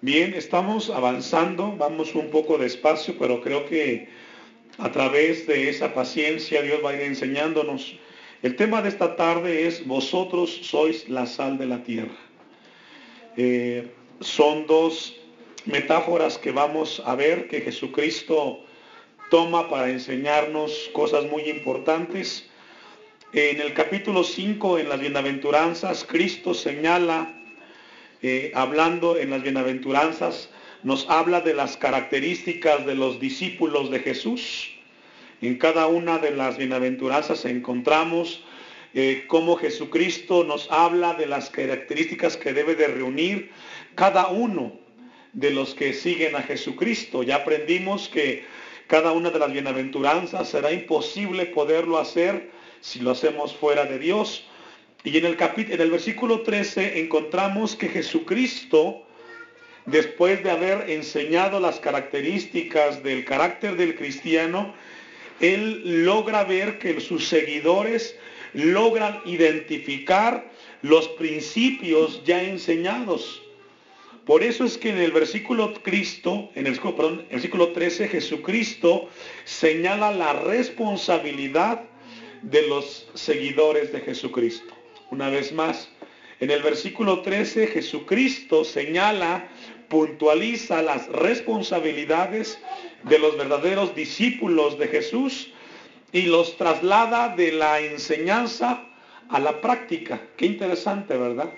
Bien, estamos avanzando, vamos un poco despacio, pero creo que a través de esa paciencia Dios va a ir enseñándonos. El tema de esta tarde es vosotros sois la sal de la tierra. Eh, son dos metáforas que vamos a ver que Jesucristo toma para enseñarnos cosas muy importantes. En el capítulo 5, en las bienaventuranzas, Cristo señala hablando en las bienaventuranzas, nos habla de las características de los discípulos de Jesús. En cada una de las bienaventuranzas encontramos eh, cómo Jesucristo nos habla de las características que debe de reunir cada uno de los que siguen a Jesucristo. Ya aprendimos que cada una de las bienaventuranzas será imposible poderlo hacer si lo hacemos fuera de Dios. Y en el, en el versículo 13 encontramos que Jesucristo, después de haber enseñado las características del carácter del cristiano, él logra ver que sus seguidores logran identificar los principios ya enseñados. Por eso es que en el versículo Cristo, en el versículo 13, Jesucristo señala la responsabilidad de los seguidores de Jesucristo. Una vez más, en el versículo 13 Jesucristo señala, puntualiza las responsabilidades de los verdaderos discípulos de Jesús y los traslada de la enseñanza a la práctica. Qué interesante, ¿verdad?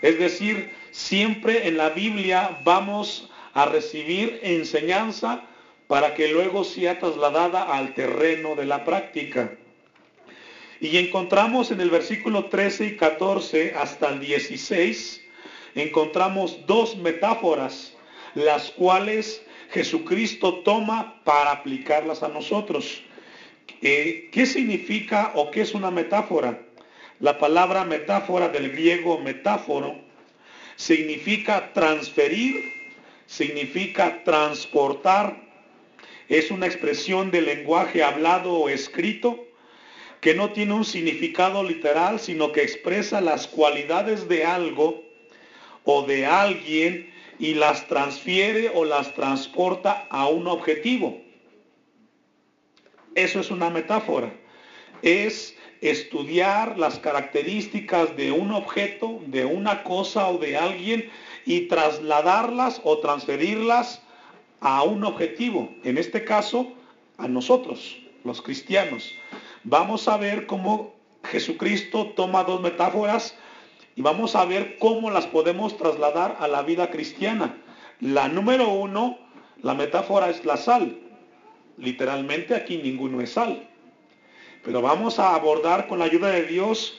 Es decir, siempre en la Biblia vamos a recibir enseñanza para que luego sea trasladada al terreno de la práctica. Y encontramos en el versículo 13 y 14 hasta el 16, encontramos dos metáforas, las cuales Jesucristo toma para aplicarlas a nosotros. Eh, ¿Qué significa o qué es una metáfora? La palabra metáfora del griego metáforo significa transferir, significa transportar, es una expresión de lenguaje hablado o escrito que no tiene un significado literal, sino que expresa las cualidades de algo o de alguien y las transfiere o las transporta a un objetivo. Eso es una metáfora. Es estudiar las características de un objeto, de una cosa o de alguien y trasladarlas o transferirlas a un objetivo. En este caso, a nosotros, los cristianos vamos a ver cómo Jesucristo toma dos metáforas y vamos a ver cómo las podemos trasladar a la vida cristiana. La número uno, la metáfora es la sal. Literalmente aquí ninguno es sal. Pero vamos a abordar con la ayuda de Dios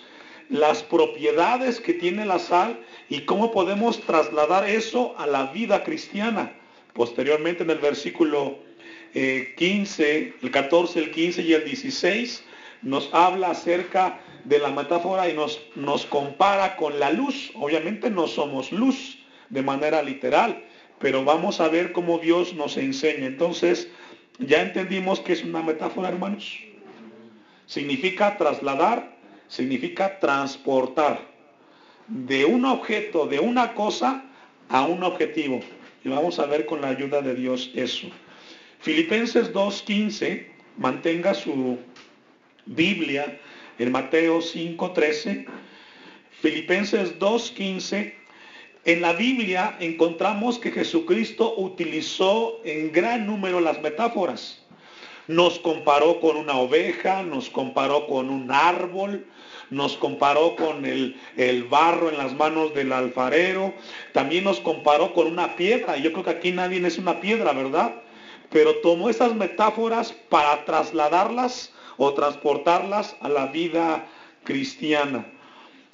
las propiedades que tiene la sal y cómo podemos trasladar eso a la vida cristiana. Posteriormente en el versículo 15, eh, el 14, el 15 y el 16, nos habla acerca de la metáfora y nos, nos compara con la luz. Obviamente no somos luz de manera literal, pero vamos a ver cómo Dios nos enseña. Entonces, ya entendimos que es una metáfora, hermanos. Significa trasladar, significa transportar de un objeto, de una cosa, a un objetivo. Y vamos a ver con la ayuda de Dios eso. Filipenses 2.15, mantenga su Biblia en Mateo 5.13, Filipenses 2.15, en la Biblia encontramos que Jesucristo utilizó en gran número las metáforas. Nos comparó con una oveja, nos comparó con un árbol, nos comparó con el, el, barro en las manos del alfarero, también nos comparó con una piedra. Yo creo que aquí nadie es una piedra, ¿verdad? Pero tomó esas metáforas para trasladarlas o transportarlas a la vida cristiana.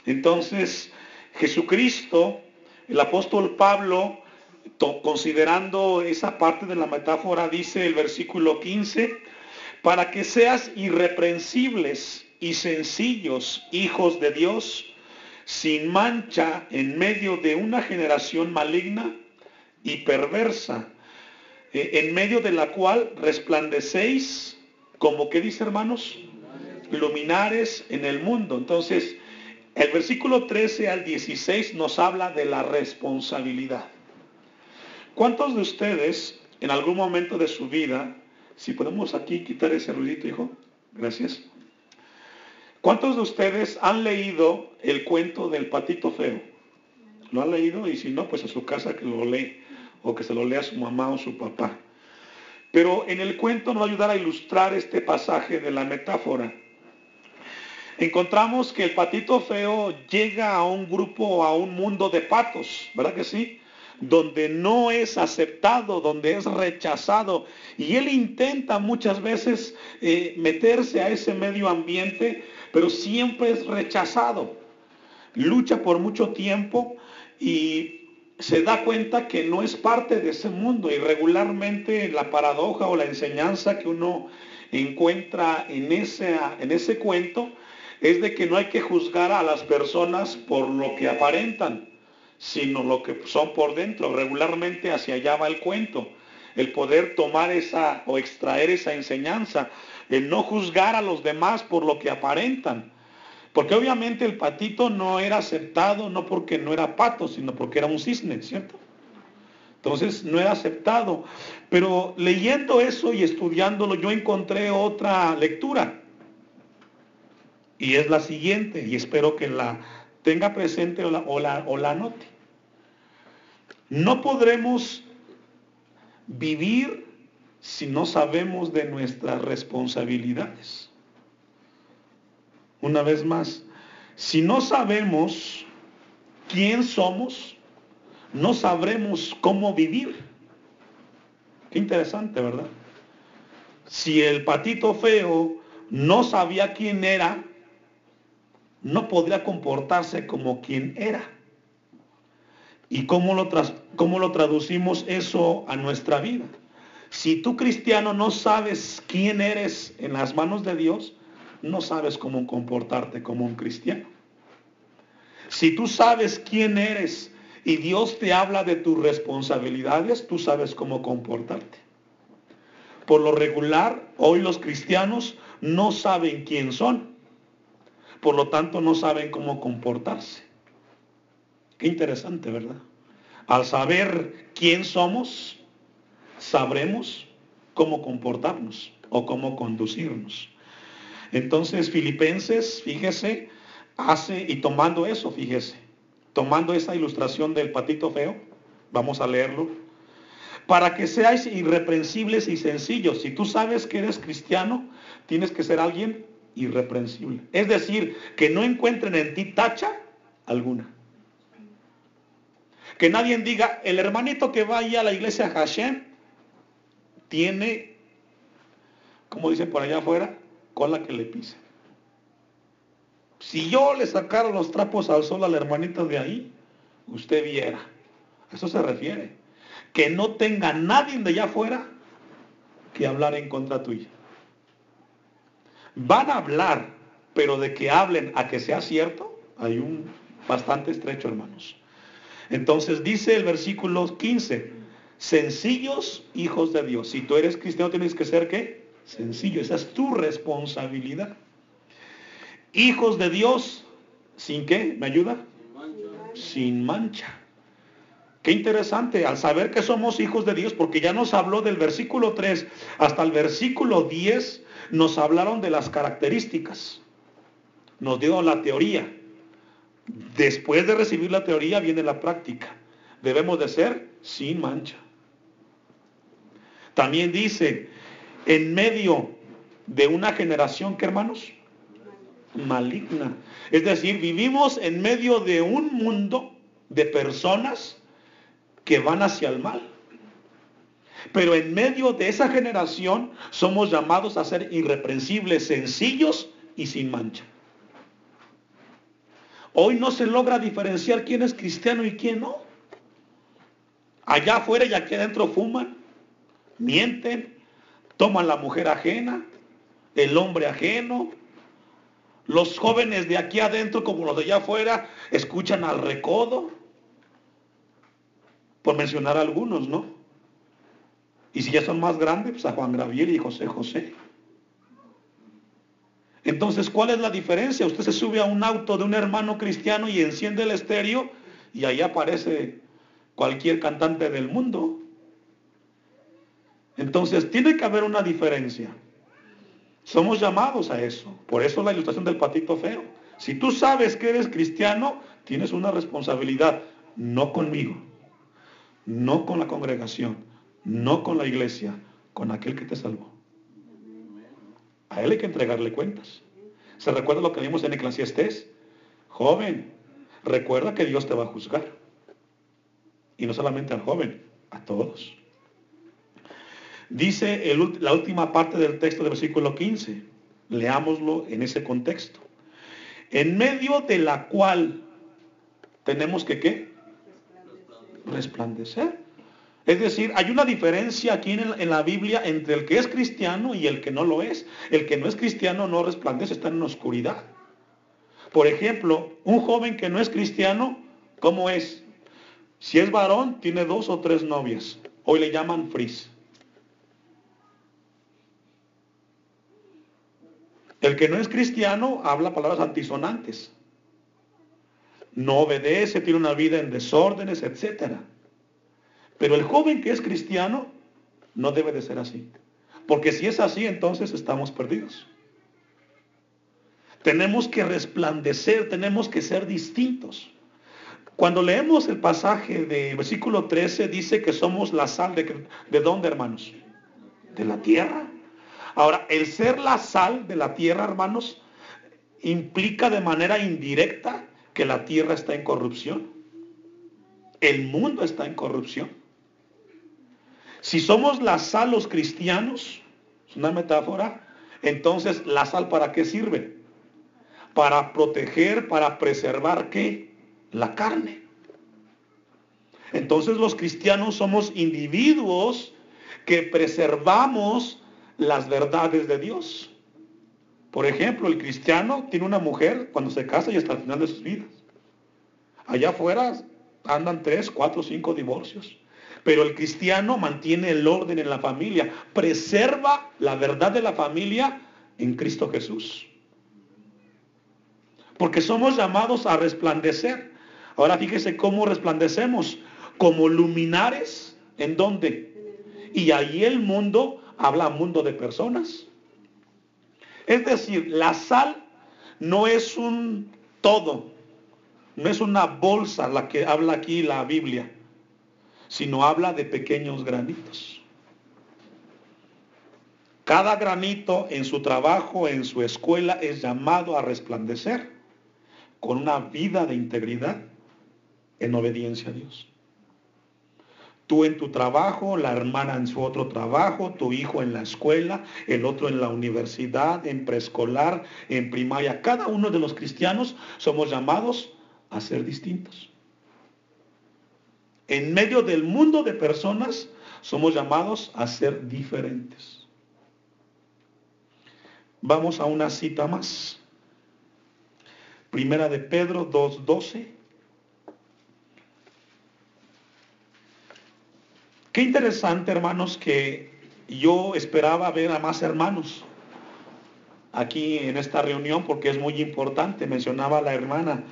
Entonces, Jesucristo, el apóstol Pablo, considerando esa parte de la metáfora, dice el versículo 15, para que seas irreprensibles y sencillos hijos de Dios, sin mancha en medio de una generación maligna y perversa, eh, en medio de la cual resplandecéis como que dice hermanos, luminares en el mundo. Entonces, el versículo 13 al 16 nos habla de la responsabilidad. ¿Cuántos de ustedes en algún momento de su vida, si podemos aquí quitar ese ruidito, hijo, gracias. ¿Cuántos de ustedes han leído el cuento del patito feo? ¿Lo han leído? Y si no, pues a su casa que lo lee, o que se lo lea su mamá o su papá. Pero en el cuento nos va a ayudar a ilustrar este pasaje de la metáfora. Encontramos que el patito feo llega a un grupo, a un mundo de patos, ¿verdad que sí? Donde no es aceptado, donde es rechazado. Y él intenta muchas veces eh, meterse a ese medio ambiente, pero siempre es rechazado. Lucha por mucho tiempo y se da cuenta que no es parte de ese mundo. Y regularmente la paradoja o la enseñanza que uno encuentra en ese, en ese cuento es de que no hay que juzgar a las personas por lo que aparentan, sino lo que son por dentro. Regularmente hacia allá va el cuento, el poder tomar esa o extraer esa enseñanza, el no juzgar a los demás por lo que aparentan porque obviamente el patito no era aceptado no porque no era pato, sino porque era un cisne, ¿cierto? Entonces no era aceptado. Pero leyendo eso y estudiándolo, yo encontré otra lectura. Y es la siguiente, y espero que la tenga presente o la, o la, note. No podremos vivir si no sabemos de nuestras responsabilidades. Una vez más, si no sabemos quién somos, no sabremos cómo vivir. Qué interesante, ¿verdad? Si el patito feo no sabía quién era, no podría comportarse como quien era. ¿Y cómo lo, cómo lo traducimos eso a nuestra vida? Si tú cristiano no sabes quién eres en las manos de Dios, no sabes cómo comportarte como un cristiano. Si tú sabes quién eres y Dios te habla de tus responsabilidades, tú sabes cómo comportarte. Por lo regular, hoy los cristianos no saben quién son. Por lo tanto, no saben cómo comportarse. Qué interesante, ¿verdad? Al saber quién somos, sabremos cómo comportarnos o cómo conducirnos. Entonces Filipenses, fíjese, hace, y tomando eso, fíjese, tomando esa ilustración del patito feo, vamos a leerlo, para que seáis irreprensibles y sencillos. Si tú sabes que eres cristiano, tienes que ser alguien irreprensible. Es decir, que no encuentren en ti tacha alguna. Que nadie diga, el hermanito que va a la iglesia Hashem tiene, como dicen por allá afuera, la que le pise. Si yo le sacara los trapos al sol a la hermanita de ahí, usted viera. A eso se refiere. Que no tenga nadie de allá afuera que hablar en contra tuya. Van a hablar, pero de que hablen a que sea cierto, hay un bastante estrecho, hermanos. Entonces dice el versículo 15, sencillos hijos de Dios. Si tú eres cristiano, tienes que ser qué? Sencillo, esa es tu responsabilidad. Hijos de Dios, ¿sin qué? ¿Me ayuda? Sin mancha. Qué interesante, al saber que somos hijos de Dios, porque ya nos habló del versículo 3 hasta el versículo 10, nos hablaron de las características. Nos dio la teoría. Después de recibir la teoría viene la práctica. Debemos de ser sin mancha. También dice, en medio de una generación que hermanos maligna. Es decir, vivimos en medio de un mundo de personas que van hacia el mal. Pero en medio de esa generación somos llamados a ser irreprensibles, sencillos y sin mancha. Hoy no se logra diferenciar quién es cristiano y quién no. Allá afuera y aquí adentro fuman, mienten, toman la mujer ajena, el hombre ajeno. Los jóvenes de aquí adentro como los de allá afuera escuchan al recodo, por mencionar algunos, ¿no? Y si ya son más grandes, pues a Juan Gabriel y José José. Entonces, ¿cuál es la diferencia? Usted se sube a un auto de un hermano cristiano y enciende el estéreo y ahí aparece cualquier cantante del mundo Entonces, tiene que haber una diferencia. Somos llamados a eso. Por eso la ilustración del patito feo. Si tú sabes que eres cristiano, tienes una responsabilidad, no conmigo, no con la congregación, no con la iglesia, con aquel que te salvó. A él hay que entregarle cuentas. ¿Se recuerda lo que vimos en Eclesiastés? Joven, recuerda que Dios te va a juzgar. Y no solamente al joven, a todos. Dice la última parte del texto del versículo 15. Leámoslo en ese contexto. En medio de la cual tenemos que qué? Resplandecer. Es decir, hay una diferencia aquí en, la Biblia entre el que es cristiano y el que no lo es. El que no es cristiano no resplandece, está en oscuridad. Por ejemplo, un joven que no es cristiano, ¿cómo es? Si es varón, tiene dos o tres novias. Hoy le llaman fris. El que no es cristiano habla palabras antisonantes. No obedece, tiene una vida en desórdenes, etc. Pero el joven que es cristiano no debe de ser así. Porque si es así, entonces estamos perdidos. Tenemos que resplandecer, tenemos que ser distintos. Cuando leemos el pasaje de versículo 13, dice que somos la sal de, ¿de dónde, hermanos? De la tierra. Ahora, el ser la sal de la tierra, hermanos, implica de manera indirecta que la tierra está en corrupción. El mundo está en corrupción. Si somos la sal los cristianos, es una metáfora, entonces la sal para qué sirve? Para proteger, para preservar qué? La carne. Entonces los cristianos somos individuos que preservamos las verdades de Dios. Por ejemplo, el cristiano tiene una mujer cuando se casa y hasta el final de sus vidas. Allá afuera andan tres, cuatro, cinco divorcios. Pero el cristiano mantiene el orden en la familia, preserva la verdad de la familia en Cristo Jesús. Porque somos llamados a resplandecer. Ahora fíjese cómo resplandecemos. Como luminares, ¿en dónde? Y ahí el mundo habla mundo de personas. Es decir, la sal no es un todo, no es una bolsa la que habla aquí la Biblia, sino habla de pequeños granitos. Cada granito en su trabajo, en su escuela, es llamado a resplandecer con una vida de integridad en obediencia a Dios. Tú en tu trabajo, la hermana en su otro trabajo, tu hijo en la escuela, el otro en la universidad, en preescolar, en primaria. Cada uno de los cristianos somos llamados a ser distintos. En medio del mundo de personas somos llamados a ser diferentes. Vamos a una cita más. Primera de Pedro 2.12. Qué interesante, hermanos, que yo esperaba ver a más hermanos aquí en esta reunión porque es muy importante. Mencionaba la hermana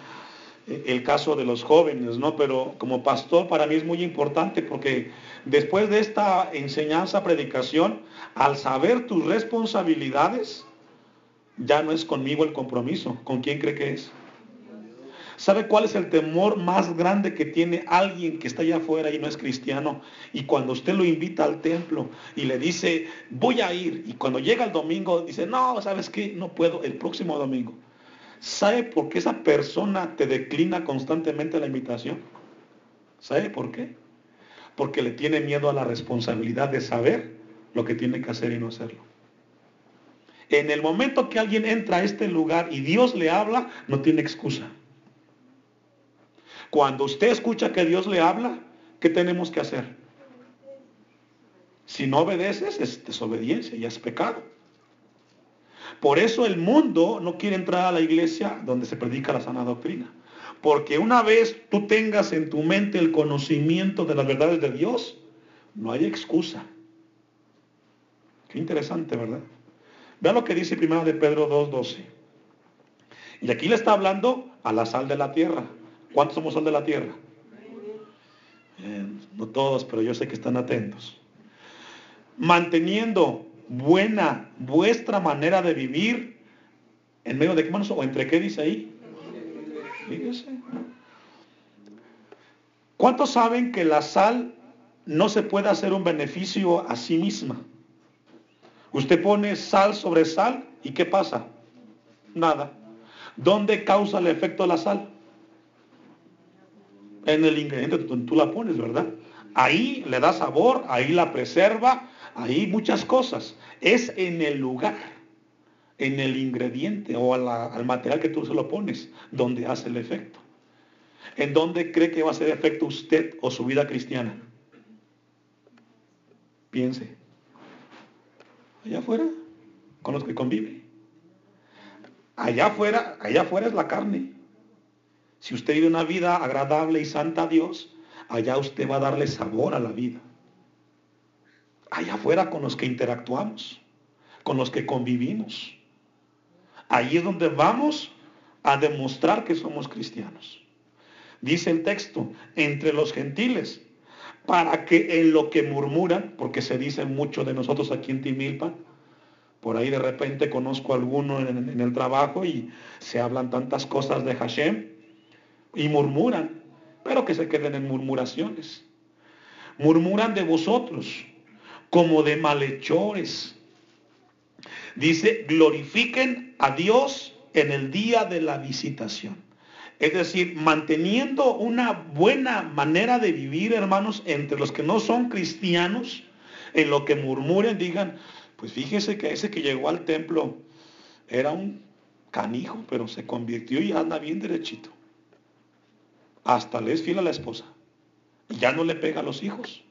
eh, el caso de los jóvenes, ¿no? Pero como pastor para mí es muy importante porque después de esta enseñanza, predicación, al saber tus responsabilidades, ya no es conmigo el compromiso. ¿Con quién cree que es? ¿Sabe cuál es el temor más grande que tiene alguien que está allá afuera y no es cristiano? Y cuando usted lo invita al templo y le dice, voy a ir, y cuando llega el domingo dice, no, ¿sabes qué? No puedo, el próximo domingo. ¿Sabe por qué esa persona te declina constantemente la invitación? ¿Sabe por qué? Porque le tiene miedo a la responsabilidad de saber lo que tiene que hacer y no hacerlo. En el momento que alguien entra a este lugar y Dios le habla, no tiene excusa. Cuando usted escucha que Dios le habla, ¿qué tenemos que hacer? Si no obedeces, es desobediencia y es pecado. Por eso el mundo no quiere entrar a la iglesia donde se predica la sana doctrina. Porque una vez tú tengas en tu mente el conocimiento de las verdades de Dios, no hay excusa. Qué interesante, ¿verdad? Vean lo que dice primero de Pedro 2.12. Y aquí le está hablando a la sal de la tierra. ¿Cuántos somos sal de la tierra? no todos, pero yo sé que están atentos. manteniendo buena vuestra manera de vivir en medio de qué manos o entre qué dice ahí. Fíjese. ¿Cuántos saben que la sal no se puede hacer un beneficio a sí misma? Usted pone sal sobre sal y ¿qué pasa? Nada. ¿Dónde causa el efecto de la sal? En el ingrediente donde tú la pones, ¿verdad? Ahí le da sabor, ahí la preserva, ahí muchas cosas. Es en el lugar, en el ingrediente o al material que tú se lo pones, donde hace el efecto. ¿En dónde cree que va a hacer efecto usted o su vida cristiana? Piense. Allá afuera, con los que convive. Allá afuera, allá afuera es la carne. Si usted vive una vida agradable y santa a Dios, allá usted va a darle sabor a la vida. Allá afuera con los que interactuamos, con los que convivimos. Ahí es donde vamos a demostrar que somos cristianos. Dice el texto, entre los gentiles, para que en lo que murmuran, porque se dice mucho de nosotros aquí en Timilpa, por ahí de repente conozco a alguno en, en el trabajo y se hablan tantas cosas de Hashem y murmuran pero que se queden en murmuraciones. Murmuran de vosotros como de malhechores. Dice, glorifiquen a Dios en el día de la visitación. Es decir, manteniendo una buena manera de vivir, hermanos, entre los que no son cristianos, en lo que murmuren, digan, pues fíjese que ese que llegó al templo era un canijo, pero se convirtió y anda bien derechito hasta le es fiel a la esposa. Ya no le pega a los hijos.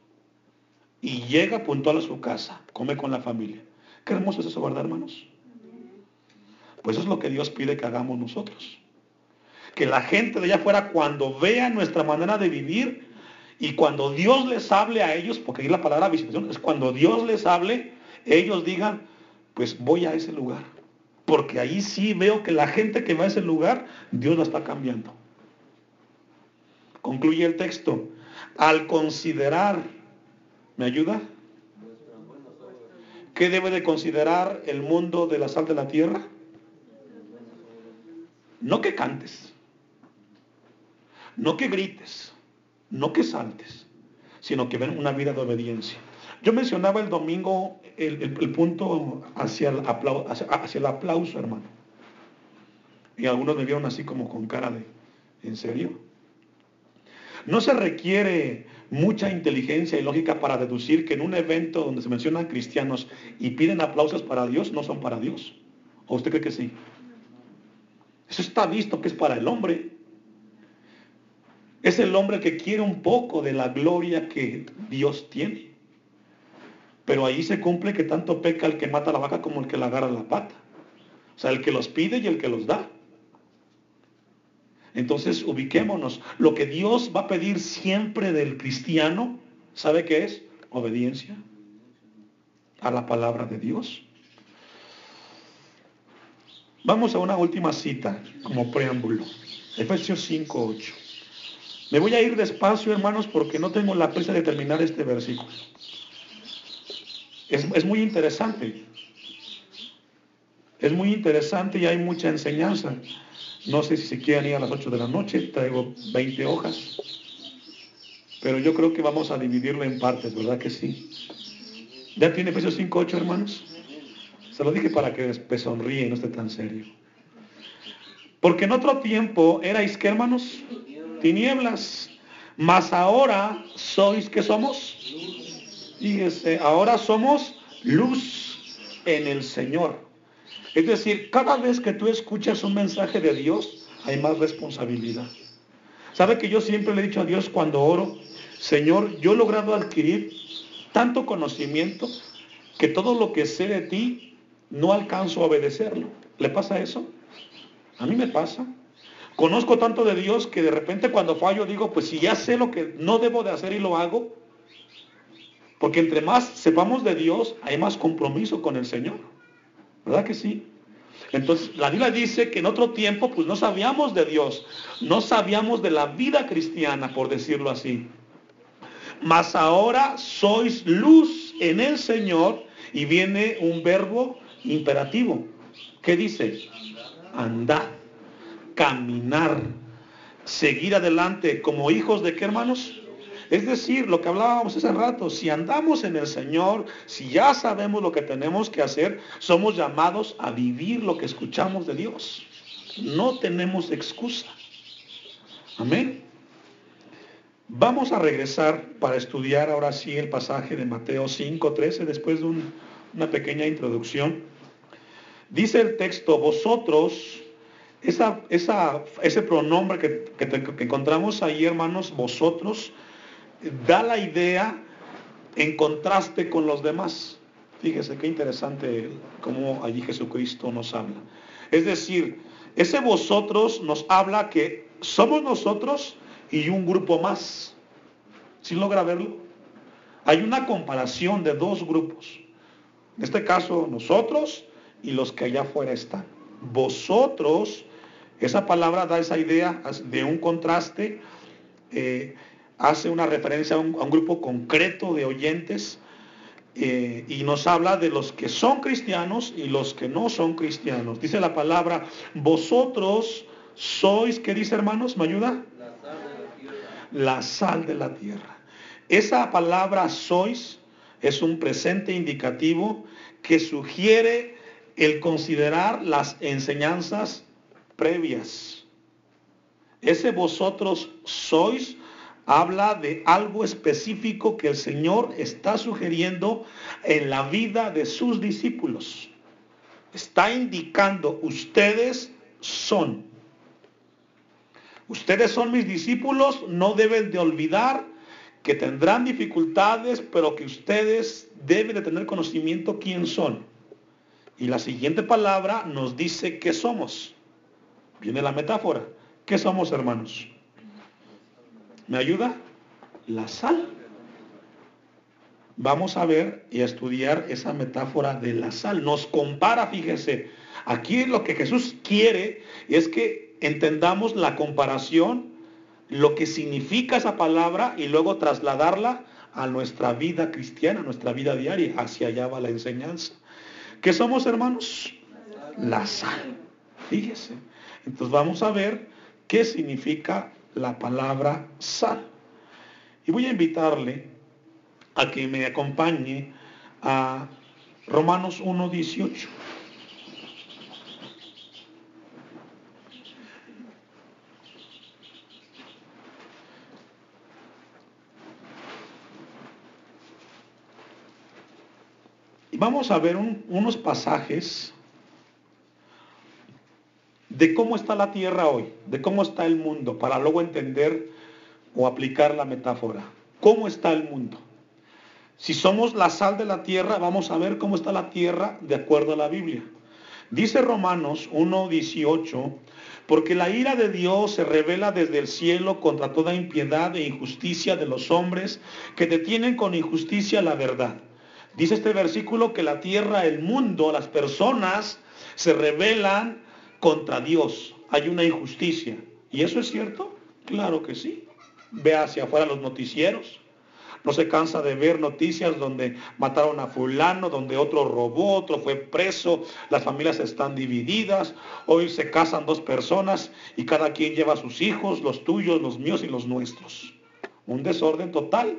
Y llega puntual a su casa, come con la familia. Qué hermoso es eso, ¿verdad, hermanos? Pues eso es lo que Dios pide que hagamos nosotros. Que la gente de allá afuera, cuando vea nuestra manera de vivir y cuando Dios les hable a ellos, porque ahí la palabra visitación es cuando Dios les hable, ellos digan, pues voy a ese lugar. Porque ahí sí veo que la gente que va a ese lugar, Dios la está cambiando. Concluye el texto. Al considerar, ¿me ayuda? ¿Qué debe de considerar el mundo de la sal de la tierra? No que cantes, no que grites, no que saltes, sino que ven una vida de obediencia. Yo mencionaba el domingo el, punto hacia el, aplauso, hacia el aplauso, hermano. Y algunos me vieron así como con cara de, ¿en serio? No se requiere mucha inteligencia y lógica para deducir que en un evento donde se mencionan cristianos y piden aplausos para Dios, no son para Dios. ¿O usted cree que sí? Eso está visto que es para el hombre. Es el hombre que quiere un poco de la gloria que Dios tiene. Pero ahí se cumple que tanto peca el que mata la vaca como el que la agarra la pata. O sea, el que los pide y el que los da. Entonces ubiquémonos. Lo que Dios va a pedir siempre del cristiano, ¿sabe qué es? Obediencia a la palabra de Dios. Vamos a una última cita como preámbulo. Efesios 5, 8. Me voy a ir despacio, hermanos, porque no tengo la prisa de terminar este versículo. Es, es muy interesante. Es muy interesante y hay mucha enseñanza. No sé si se quieren ir a las 8 de la noche, traigo 20 hojas, pero yo creo que vamos a dividirlo en partes, ¿verdad que sí? ¿Ya tiene Efesios 5, 8, hermanos? Se lo dije para que después sonríe y no esté tan serio. Porque en otro tiempo erais, ¿qué hermanos? Tinieblas. Mas ahora sois, ¿qué somos? Fíjese, ahora somos luz en el Señor. Es decir, cada vez que tú escuchas un mensaje de Dios, hay más responsabilidad. ¿Sabe que yo siempre le he dicho a Dios cuando oro, Señor, yo he logrado adquirir tanto conocimiento que todo lo que sé de ti no alcanzo a obedecerlo? ¿Le pasa eso? A mí me pasa. Conozco tanto de Dios que de repente cuando fallo digo, pues si ya sé lo que no debo de hacer y lo hago, porque entre más sepamos de Dios, hay más compromiso con el Señor. ¿Verdad que sí? Entonces, la Biblia dice que en otro tiempo, pues no sabíamos de Dios, no sabíamos de la vida cristiana, por decirlo así. Mas ahora sois luz en el Señor y viene un verbo imperativo. ¿Qué dice? Andar, caminar, seguir adelante como hijos de qué hermanos? Es decir, lo que hablábamos hace rato, si andamos en el Señor, si ya sabemos lo que tenemos que hacer, somos llamados a vivir lo que escuchamos de Dios. No tenemos excusa. Amén. Vamos a regresar para estudiar ahora sí el pasaje de Mateo 5.13 después de una pequeña introducción. Dice el texto, vosotros, ese pronombre que encontramos ahí, hermanos, vosotros, da la idea en contraste con los demás. Fíjese qué interesante cómo allí Jesucristo nos habla. Es decir, ese vosotros nos habla que somos nosotros y un grupo más. ¿Sí logra verlo? Hay una comparación de dos grupos. En este caso, nosotros y los que allá afuera están. Vosotros, esa palabra da esa idea de un contraste, eh, hace una referencia a un, grupo concreto de oyentes eh, y nos habla de los que son cristianos y los que no son cristianos. Dice la palabra, vosotros sois, ¿qué dice hermanos? ¿Me ayuda? La sal de la tierra. Esa palabra sois es un presente indicativo que sugiere el considerar las enseñanzas previas. Ese vosotros sois habla de algo específico que el Señor está sugiriendo en la vida de sus discípulos. Está indicando, ustedes son. Ustedes son mis discípulos, no deben de olvidar que tendrán dificultades, pero que ustedes deben de tener conocimiento quién son. Y la siguiente palabra nos dice qué somos. Viene la metáfora. ¿Qué somos, hermanos? ¿Me ayuda? La sal. Vamos a ver y a estudiar esa metáfora de la sal. Nos compara, fíjese. Aquí lo que Jesús quiere es que entendamos la comparación, lo que significa esa palabra y luego trasladarla a nuestra vida cristiana, a nuestra vida diaria. Hacia allá va la enseñanza. ¿Qué somos, hermanos? La sal. Fíjese. Entonces vamos a ver qué significa la palabra sal. Y voy a invitarle a que me acompañe a Romanos 1.18. Y vamos a ver unos pasajes de cómo está la tierra hoy, de cómo está el mundo, para luego entender o aplicar la metáfora. ¿Cómo está el mundo? Si somos la sal de la tierra, vamos a ver cómo está la tierra de acuerdo a la Biblia. Dice Romanos 1.18, porque la ira de Dios se revela desde el cielo contra toda impiedad e injusticia de los hombres que detienen con injusticia la verdad. Dice este versículo que la tierra, el mundo, las personas se rebelan contra Dios. Hay una injusticia. ¿Y eso es cierto? Claro que sí. Ve hacia afuera los noticieros. No se cansa de ver noticias donde mataron a fulano, donde otro robó, otro fue preso, las familias están divididas, hoy se casan dos personas y cada quien lleva sus hijos, los tuyos, los míos y los nuestros. Un desorden total.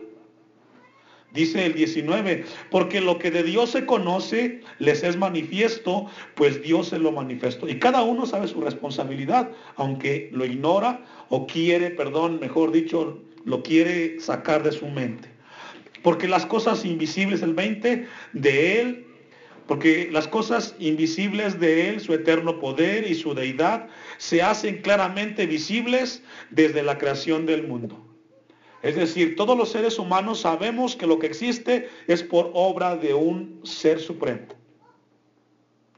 Dice el 19, porque lo que de Dios se conoce les es manifiesto, pues Dios se lo manifestó. Y cada uno sabe su responsabilidad, aunque lo ignora o quiere, perdón, mejor dicho, lo quiere sacar de su mente. Porque las cosas invisibles, el 20, de Él, porque las cosas invisibles de Él, su eterno poder y su deidad, se hacen claramente visibles desde la creación del mundo es decir, todos los seres humanos sabemos que lo que existe es por obra de un ser supremo.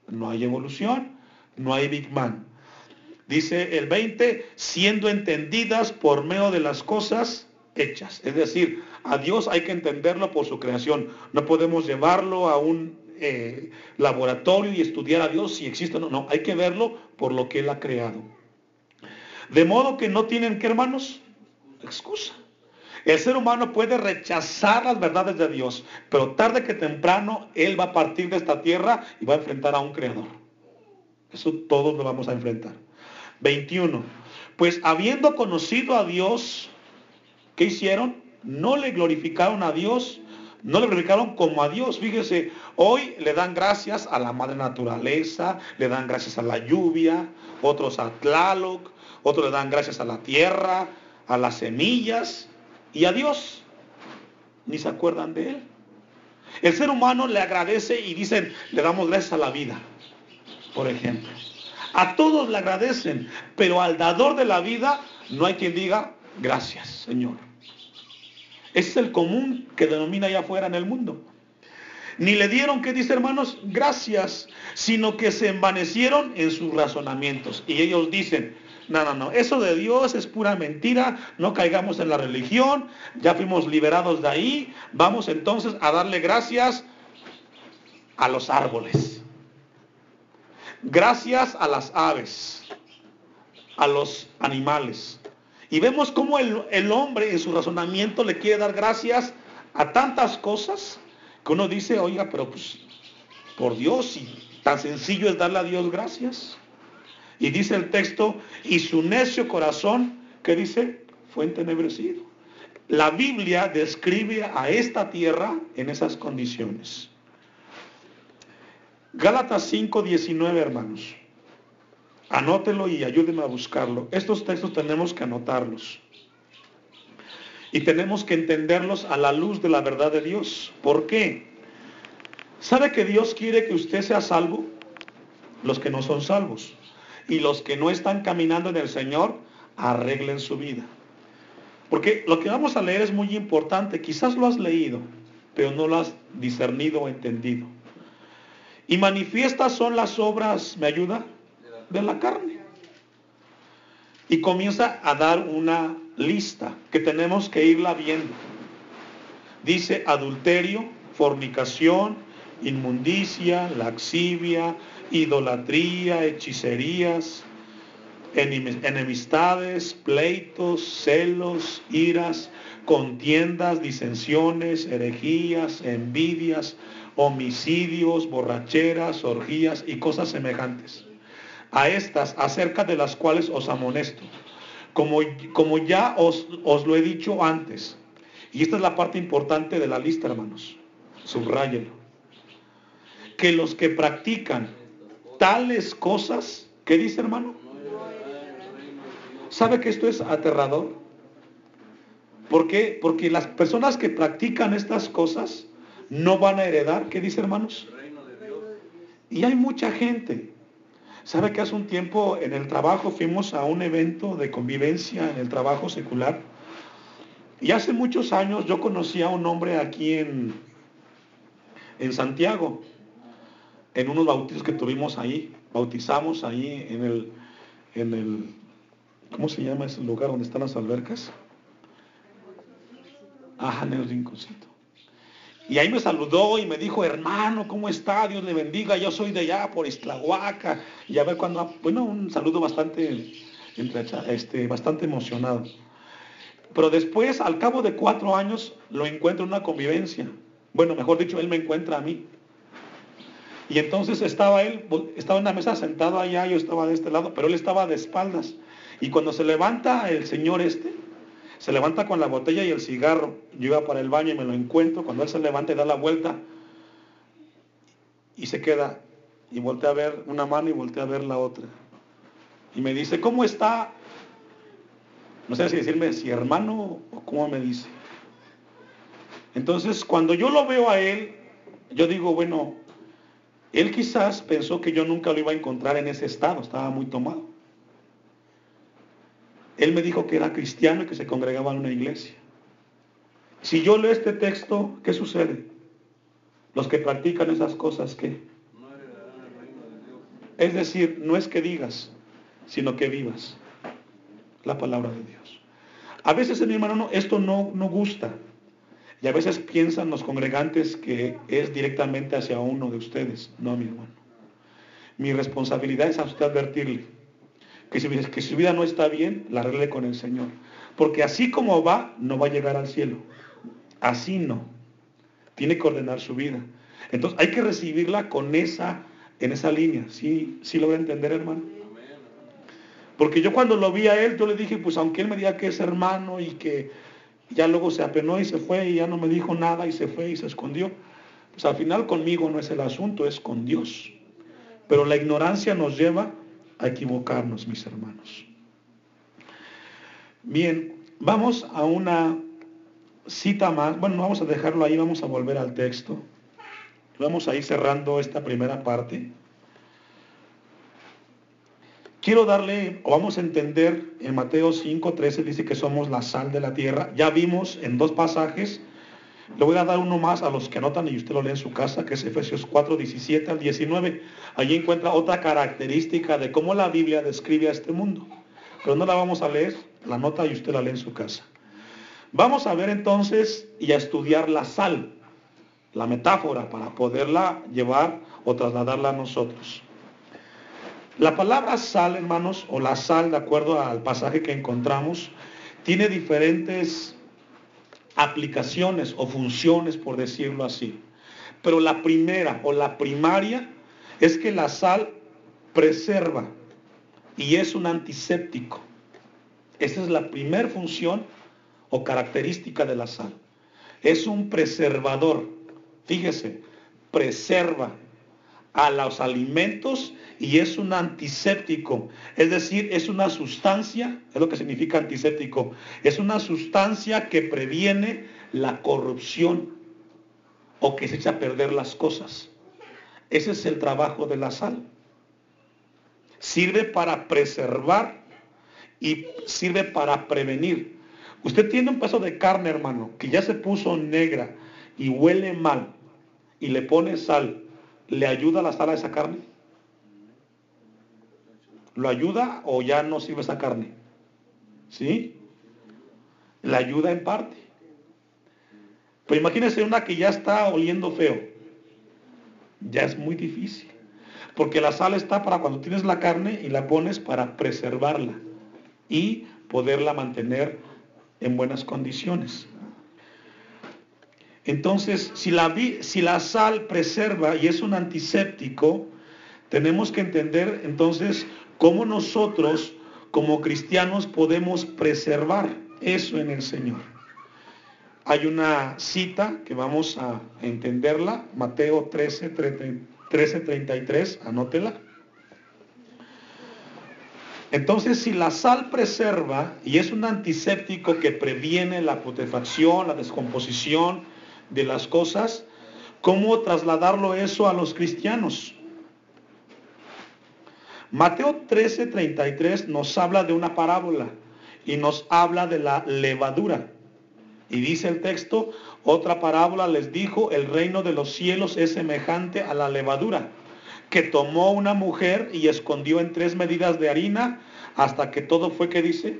No hay evolución, no hay Big Man. Dice el 20, siendo entendidas por medio de las cosas hechas. Es decir, a Dios hay que entenderlo por su creación. No podemos llevarlo a un eh, laboratorio y estudiar a Dios si existe o no. No, hay que verlo por lo que Él ha creado. De modo que no tienen que, hermanos, excusa. El ser humano puede rechazar las verdades de Dios, pero tarde que temprano Él va a partir de esta tierra y va a enfrentar a un creador. Eso todos lo vamos a enfrentar. 21. Pues habiendo conocido a Dios, ¿qué hicieron? No le glorificaron a Dios, no le glorificaron como a Dios. Fíjese, hoy le dan gracias a la madre naturaleza, le dan gracias a la lluvia, otros a Tlaloc, otros le dan gracias a la tierra, a las semillas y a Dios. Ni se acuerdan de él. El ser humano le agradece y dicen, le damos gracias a la vida, por ejemplo. A todos le agradecen, pero al dador de la vida no hay quien diga, gracias, Señor. Ese es el común que denomina allá afuera en el mundo. Ni le dieron, ¿qué dice hermanos? Gracias, sino que se envanecieron en sus razonamientos. Y ellos dicen, no, no, no, eso de Dios es pura mentira, no caigamos en la religión, ya fuimos liberados de ahí, vamos entonces a darle gracias a los árboles, gracias a las aves, a los animales. Y vemos cómo el, hombre en su razonamiento le quiere dar gracias a tantas cosas que uno dice, oiga, pero pues por Dios, y tan sencillo es darle a Dios gracias. Y dice el texto, y su necio corazón, ¿qué dice? Fue entenebrecido. La Biblia describe a esta tierra en esas condiciones. Gálatas 5, 19, hermanos. Anótelo y ayúdenme a buscarlo. Estos textos tenemos que anotarlos. Y tenemos que entenderlos a la luz de la verdad de Dios. ¿Por qué? ¿Sabe que Dios quiere que usted sea salvo? Los que no son salvos y los que no están caminando en el Señor arreglen su vida. Porque lo que vamos a leer es muy importante. Quizás lo has leído, pero no lo has discernido o entendido. Y manifiestas son las obras, ¿me ayuda? De la carne. Y comienza a dar una lista que tenemos que irla viendo. Dice adulterio, fornicación, inmundicia, laxivia, idolatría, hechicerías, enemistades, pleitos, celos, iras, contiendas, disensiones, herejías, envidias, homicidios, borracheras, orgías y cosas semejantes. A estas, acerca de las cuales os amonesto, como, como ya os, os lo he dicho antes. Y esta es la parte importante de la lista, hermanos. Subráyelo. Que los que practican tales cosas, ¿qué dice hermano? ¿Sabe que esto es aterrador? ¿Por qué? Porque las personas que practican estas cosas no van a heredar, ¿qué dice hermanos? Y hay mucha gente. ¿Sabe que hace un tiempo en el trabajo fuimos a un evento de convivencia en el trabajo secular? Y hace muchos años yo conocí a un hombre aquí en, en Santiago en unos bautizos que tuvimos ahí, bautizamos ahí en el, en el, ¿cómo se llama ese lugar donde están las albercas? Ajá, en el rinconcito. Y ahí me saludó y me dijo, hermano, ¿cómo está? Dios le bendiga, yo soy de allá por Islahuaca. Y a ver cuando, bueno, un saludo bastante, este, bastante emocionado. Pero después, al cabo de cuatro años, lo encuentro en una convivencia. Bueno, mejor dicho, él me encuentra a mí. Y entonces estaba él, estaba en la mesa sentado allá, yo estaba de este lado, pero él estaba de espaldas. Y cuando se levanta el señor este, se levanta con la botella y el cigarro. Yo iba para el baño y me lo encuentro. Cuando él se levanta y da la vuelta y se queda y voltea a ver una mano y voltea a ver la otra. Y me dice, ¿cómo está? No sé si decirme si hermano o cómo me dice. Entonces, cuando yo lo veo a él, yo digo, bueno, él quizás pensó que yo nunca lo iba a encontrar en ese estado, estaba muy tomado. Él me dijo que era cristiano y que se congregaba en una iglesia. Si yo leo este texto, ¿qué sucede? Los que practican esas cosas, ¿qué? Es decir, no es que digas, sino que vivas la palabra de Dios. A veces, mi hermano, esto no, no gusta. Y a veces piensan los congregantes que es directamente hacia uno de ustedes. No, mi hermano. Mi responsabilidad es a usted advertirle que si, su vida no está bien, la arregle con el Señor. Porque así como va, no va a llegar al cielo. Así no. Tiene que ordenar su vida. Entonces hay que recibirla con esa, en esa línea. ¿Sí, sí lo voy a entender, hermano? Porque yo cuando lo vi a él, yo le dije, pues aunque él me diga que es hermano y que ya luego se apenó y se fue y ya no me dijo nada y se fue y se escondió. Pues al final conmigo no es el asunto, es con Dios. Pero la ignorancia nos lleva a equivocarnos, mis hermanos. Bien, vamos a una cita más. Bueno, vamos a dejarlo ahí, vamos a volver al texto. Vamos a ir cerrando esta primera parte. Quiero darle, o vamos a entender, en Mateo 5, 13 dice que somos la sal de la tierra. Ya vimos en dos pasajes, le voy a dar uno más a los que anotan y usted lo lee en su casa, que es Efesios 4, 17 al 19. Allí encuentra otra característica de cómo la Biblia describe a este mundo. Pero no la vamos a leer, la nota y usted la lee en su casa. Vamos a ver entonces y a estudiar la sal, la metáfora, para poderla llevar o trasladarla a nosotros. La palabra sal, hermanos, o la sal, de acuerdo al pasaje que encontramos, tiene diferentes aplicaciones o funciones, por decirlo así. Pero la primera o la primaria es que la sal preserva y es un antiséptico. Esa es la primera función o característica de la sal. Es un preservador. Fíjese, preserva a los alimentos y es un antiséptico, es decir, es una sustancia, es lo que significa antiséptico, es una sustancia que previene la corrupción o que se echa a perder las cosas. Ese es el trabajo de la sal. Sirve para preservar y sirve para prevenir. Usted tiene un pedazo de carne, hermano, que ya se puso negra y huele mal y le pone sal. ¿Le ayuda la sal a esa carne? ¿Lo ayuda o ya no sirve esa carne? ¿Sí? La ayuda en parte. Pero imagínese una que ya está oliendo feo. Ya es muy difícil. Porque la sal está para cuando tienes la carne y la pones para preservarla y poderla mantener en buenas condiciones. Entonces, si la, si la sal preserva y es un antiséptico, tenemos que entender entonces cómo nosotros como cristianos podemos preservar eso en el Señor. Hay una cita que vamos a entenderla, Mateo 13, 13 33, anótela. Entonces, si la sal preserva y es un antiséptico que previene la putrefacción, la descomposición de las cosas, ¿cómo trasladarlo eso a los cristianos? Mateo 13:33 nos habla de una parábola y nos habla de la levadura. Y dice el texto, otra parábola les dijo, el reino de los cielos es semejante a la levadura, que tomó una mujer y escondió en tres medidas de harina hasta que todo fue que dice.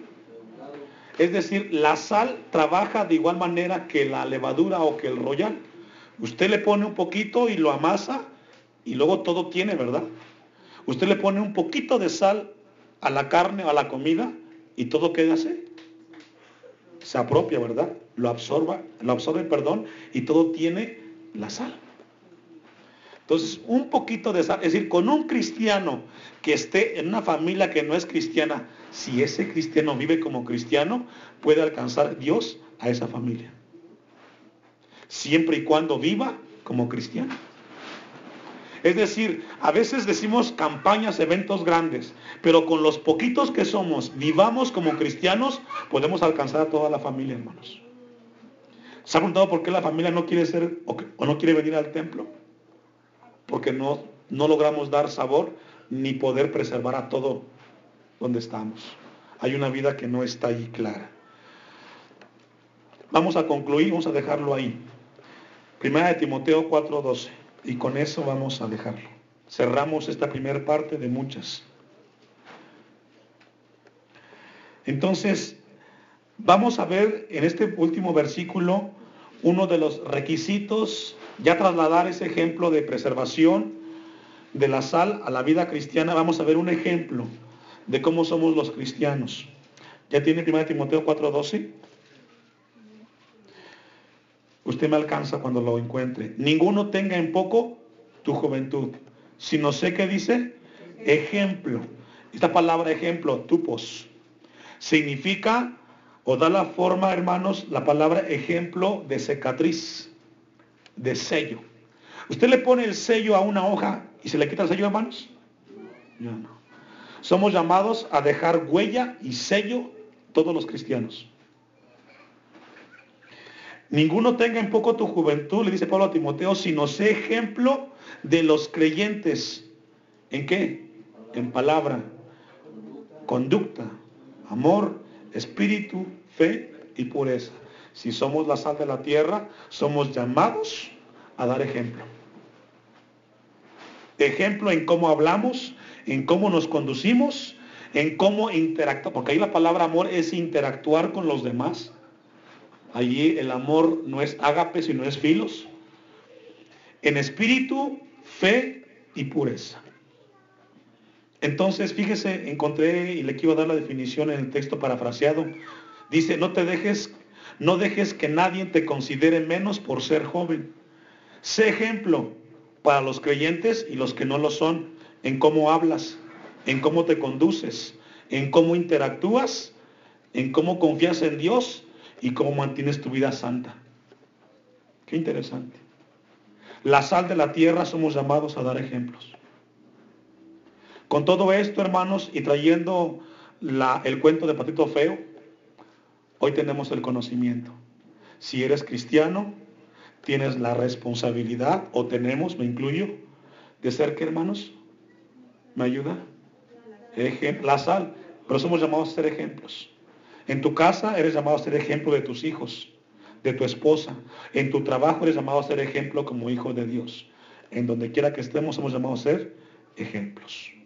Es decir, la sal trabaja de igual manera que la levadura o que el royal. Usted le pone un poquito y lo amasa y luego todo tiene, ¿verdad? Usted le pone un poquito de sal a la carne o a la comida y todo queda así. Se apropia, ¿verdad? Lo absorba, lo absorbe, perdón, y todo tiene la sal. Entonces, un poquito de sal, es decir, con un cristiano que esté en una familia que no es cristiana, si ese cristiano vive como cristiano, puede alcanzar Dios a esa familia. Siempre y cuando viva como cristiano. Es decir, a veces decimos campañas, eventos grandes, pero con los poquitos que somos, vivamos como cristianos, podemos alcanzar a toda la familia, hermanos. ¿Se ha preguntado por qué la familia no quiere ser o, no quiere venir al templo? Porque no, logramos dar sabor ni poder preservar a todo donde estamos. Hay una vida que no está ahí clara. Vamos a concluir, vamos a dejarlo ahí. Primera de Timoteo 4:12. Y con eso vamos a dejarlo. Cerramos esta primera parte de muchas. Entonces, vamos a ver en este último versículo uno de los requisitos, ya trasladar ese ejemplo de preservación de la sal a la vida cristiana, vamos a ver un ejemplo de cómo somos los cristianos. ¿Ya tiene 1 Timoteo 4:12? Usted me alcanza cuando lo encuentre. Ninguno tenga en poco tu juventud, sino sé que dice ejemplo. Esta palabra ejemplo, tupos, significa o da la forma, hermanos, la palabra ejemplo de cicatriz, de sello. ¿Usted le pone el sello a una hoja y se le quita el sello, hermanos? Yo no. Somos llamados a dejar huella y sello todos los cristianos. Ninguno tenga en poco tu juventud, le dice Pablo a Timoteo, sino sé ejemplo de los creyentes. ¿En qué? En palabra, conducta, amor, espíritu, fe y pureza. Si somos la sal de la tierra, somos llamados a dar ejemplo. Ejemplo en cómo hablamos, en cómo nos conducimos, en cómo interactuar, porque ahí la palabra amor es interactuar con los demás. Allí el amor no es ágape, sino es filos. En espíritu, fe y pureza. Entonces, fíjese, encontré y le quiero dar la definición en el texto parafraseado. Dice, no te dejes, no dejes que nadie te considere menos por ser joven. Sé ejemplo para los creyentes y los que no lo son en cómo hablas, en cómo te conduces, en cómo interactúas, en cómo confías en Dios y cómo mantienes tu vida santa. Qué interesante. La sal de la tierra somos llamados a dar ejemplos. Con todo esto, hermanos, y trayendo el cuento de Patito Feo, hoy tenemos el conocimiento. Si eres cristiano, tienes la responsabilidad, o tenemos, me incluyo, de ser que, hermanos, ¿me ayuda? la sal, pero somos llamados a ser ejemplos. En tu casa eres llamado a ser ejemplo de tus hijos, de tu esposa. En tu trabajo eres llamado a ser ejemplo como hijo de Dios. En donde quiera que estemos somos llamados a ser ejemplos.